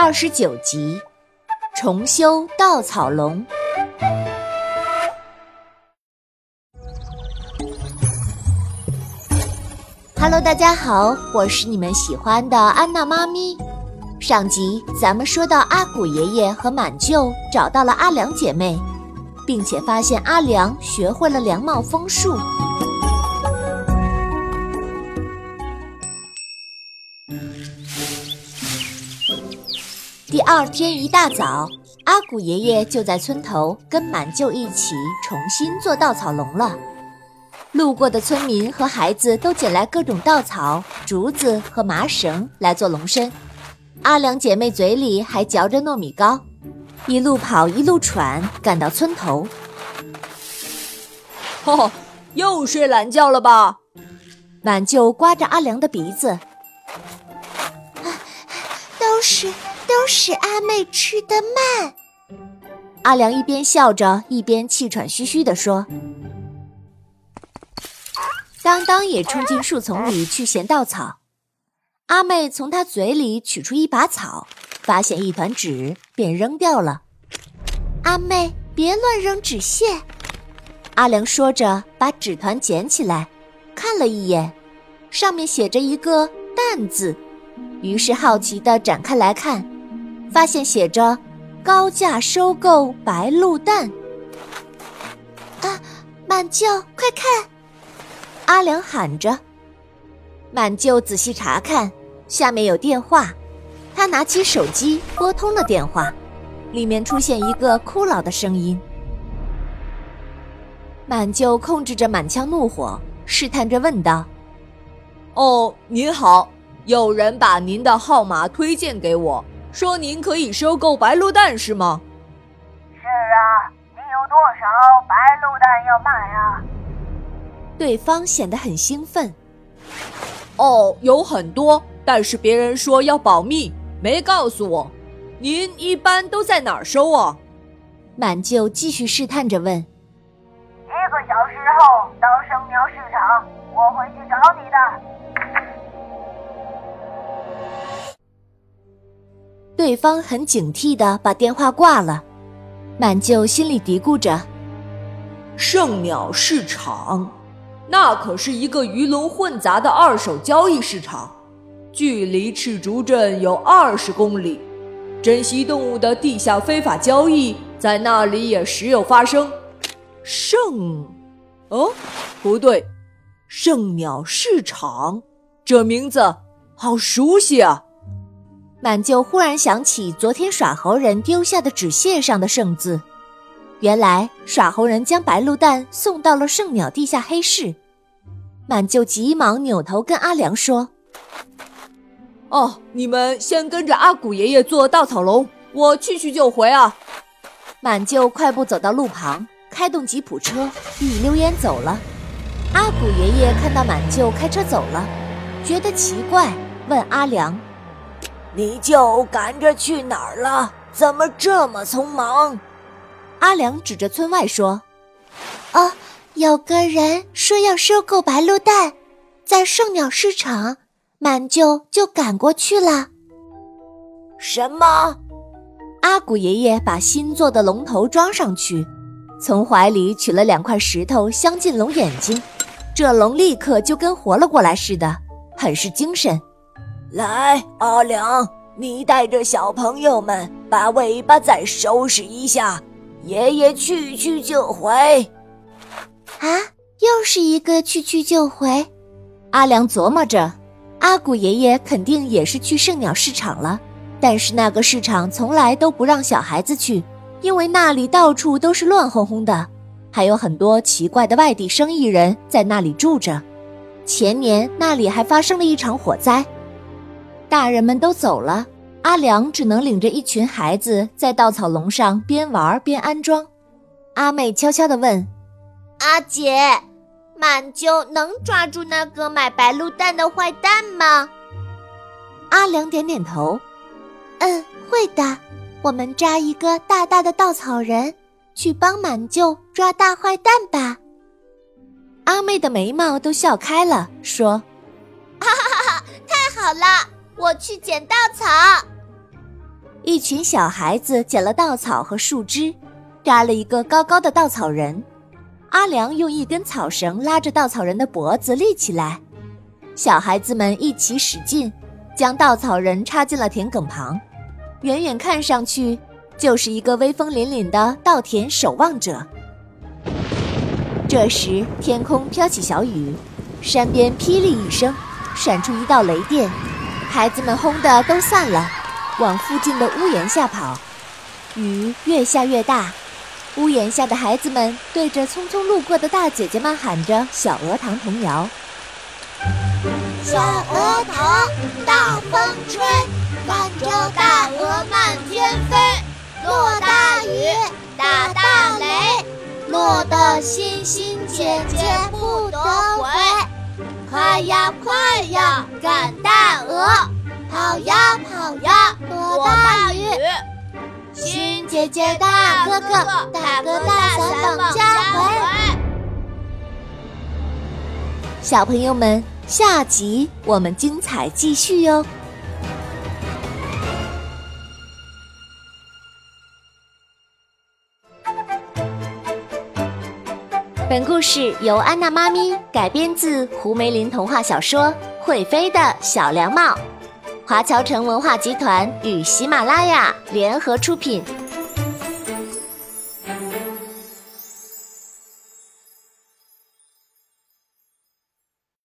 二十九集，重修稻草龙。Hello，大家好，我是你们喜欢的安娜妈咪。上集咱们说到阿古爷爷和满舅找到了阿良姐妹，并且发现阿良学会了凉帽风术。二天一大早，阿古爷爷就在村头跟满舅一起重新做稻草龙了。路过的村民和孩子都捡来各种稻草、竹子和麻绳来做龙身。阿良姐妹嘴里还嚼着糯米糕，一路跑一路喘，赶到村头。哦，又睡懒觉了吧？满舅刮着阿良的鼻子，都是阿妹吃的慢。阿良一边笑着，一边气喘吁吁地说：“当当也冲进树丛里去衔稻草。阿妹从他嘴里取出一把草，发现一团纸，便扔掉了。阿妹，别乱扔纸屑。”阿良说着，把纸团捡起来，看了一眼，上面写着一个“蛋”字，于是好奇地展开来看。发现写着“高价收购白鹿蛋”，啊！满舅，快看！阿良喊着。满舅仔细查看，下面有电话。他拿起手机拨通了电话，里面出现一个枯老的声音。满舅控制着满腔怒火，试探着问道：“哦，您好，有人把您的号码推荐给我。”说您可以收购白鹿蛋是吗？是啊，你有多少白鹿蛋要卖啊？对方显得很兴奋。哦，有很多，但是别人说要保密，没告诉我。您一般都在哪儿收啊？满舅继续试探着问。一个小时后到圣苗市场，我会去找你的。对方很警惕的把电话挂了，满舅心里嘀咕着：“圣鸟市场，那可是一个鱼龙混杂的二手交易市场，距离赤竹镇有二十公里，珍稀动物的地下非法交易在那里也时有发生。圣，哦，不对，圣鸟市场，这名字好熟悉啊！”满舅忽然想起昨天耍猴人丢下的纸屑上的“圣”字，原来耍猴人将白鹿蛋送到了圣鸟地下黑市。满舅急忙扭头跟阿良说：“哦，你们先跟着阿古爷爷做稻草龙，我去去就回啊。”满舅快步走到路旁，开动吉普车，一溜烟走了。阿古爷爷看到满舅开车走了，觉得奇怪，问阿良。你就赶着去哪儿了？怎么这么匆忙？阿良指着村外说：“哦，有个人说要收购白鹿蛋，在圣鸟市场，满舅就赶过去了。”什么？阿古爷爷把新做的龙头装上去，从怀里取了两块石头镶进龙眼睛，这龙立刻就跟活了过来似的，很是精神。来，阿良，你带着小朋友们把尾巴再收拾一下，爷爷去去就回。啊，又是一个去去就回。阿良琢磨着，阿古爷爷肯定也是去圣鸟市场了，但是那个市场从来都不让小孩子去，因为那里到处都是乱哄哄的，还有很多奇怪的外地生意人在那里住着。前年那里还发生了一场火灾。大人们都走了，阿良只能领着一群孩子在稻草笼上边玩边安装。阿妹悄悄地问：“阿姐，满舅能抓住那个买白鹿蛋的坏蛋吗？”阿良点点头：“嗯，会的。我们扎一个大大的稻草人，去帮满舅抓大坏蛋吧。”阿妹的眉毛都笑开了，说：“哈哈哈哈！太好了！”我去捡稻草。一群小孩子捡了稻草和树枝，扎了一个高高的稻草人。阿良用一根草绳拉着稻草人的脖子立起来，小孩子们一起使劲，将稻草人插进了田埂旁。远远看上去，就是一个威风凛凛的稻田守望者。这时，天空飘起小雨，山边霹雳一声，闪出一道雷电，孩子们轰的都散了，往附近的屋檐下跑。雨越下越大。屋檐下的孩子们对着匆匆路过的大姐姐们喊着小鹅塘童谣：小鹅塘，大风吹，看着大鹅漫天飞。落大雨，打大雷，落得星星姐姐不得回。快呀快呀，赶大鹅，跑呀跑呀，躲大雨。新姐姐大哥哥，大哥大嫂绑家回。小朋友们，下集我们精彩继续哟！本故事由安娜妈咪改编自胡梅林童话小说《会飞的小凉帽》。华侨城文化集团与喜马拉雅联合出品。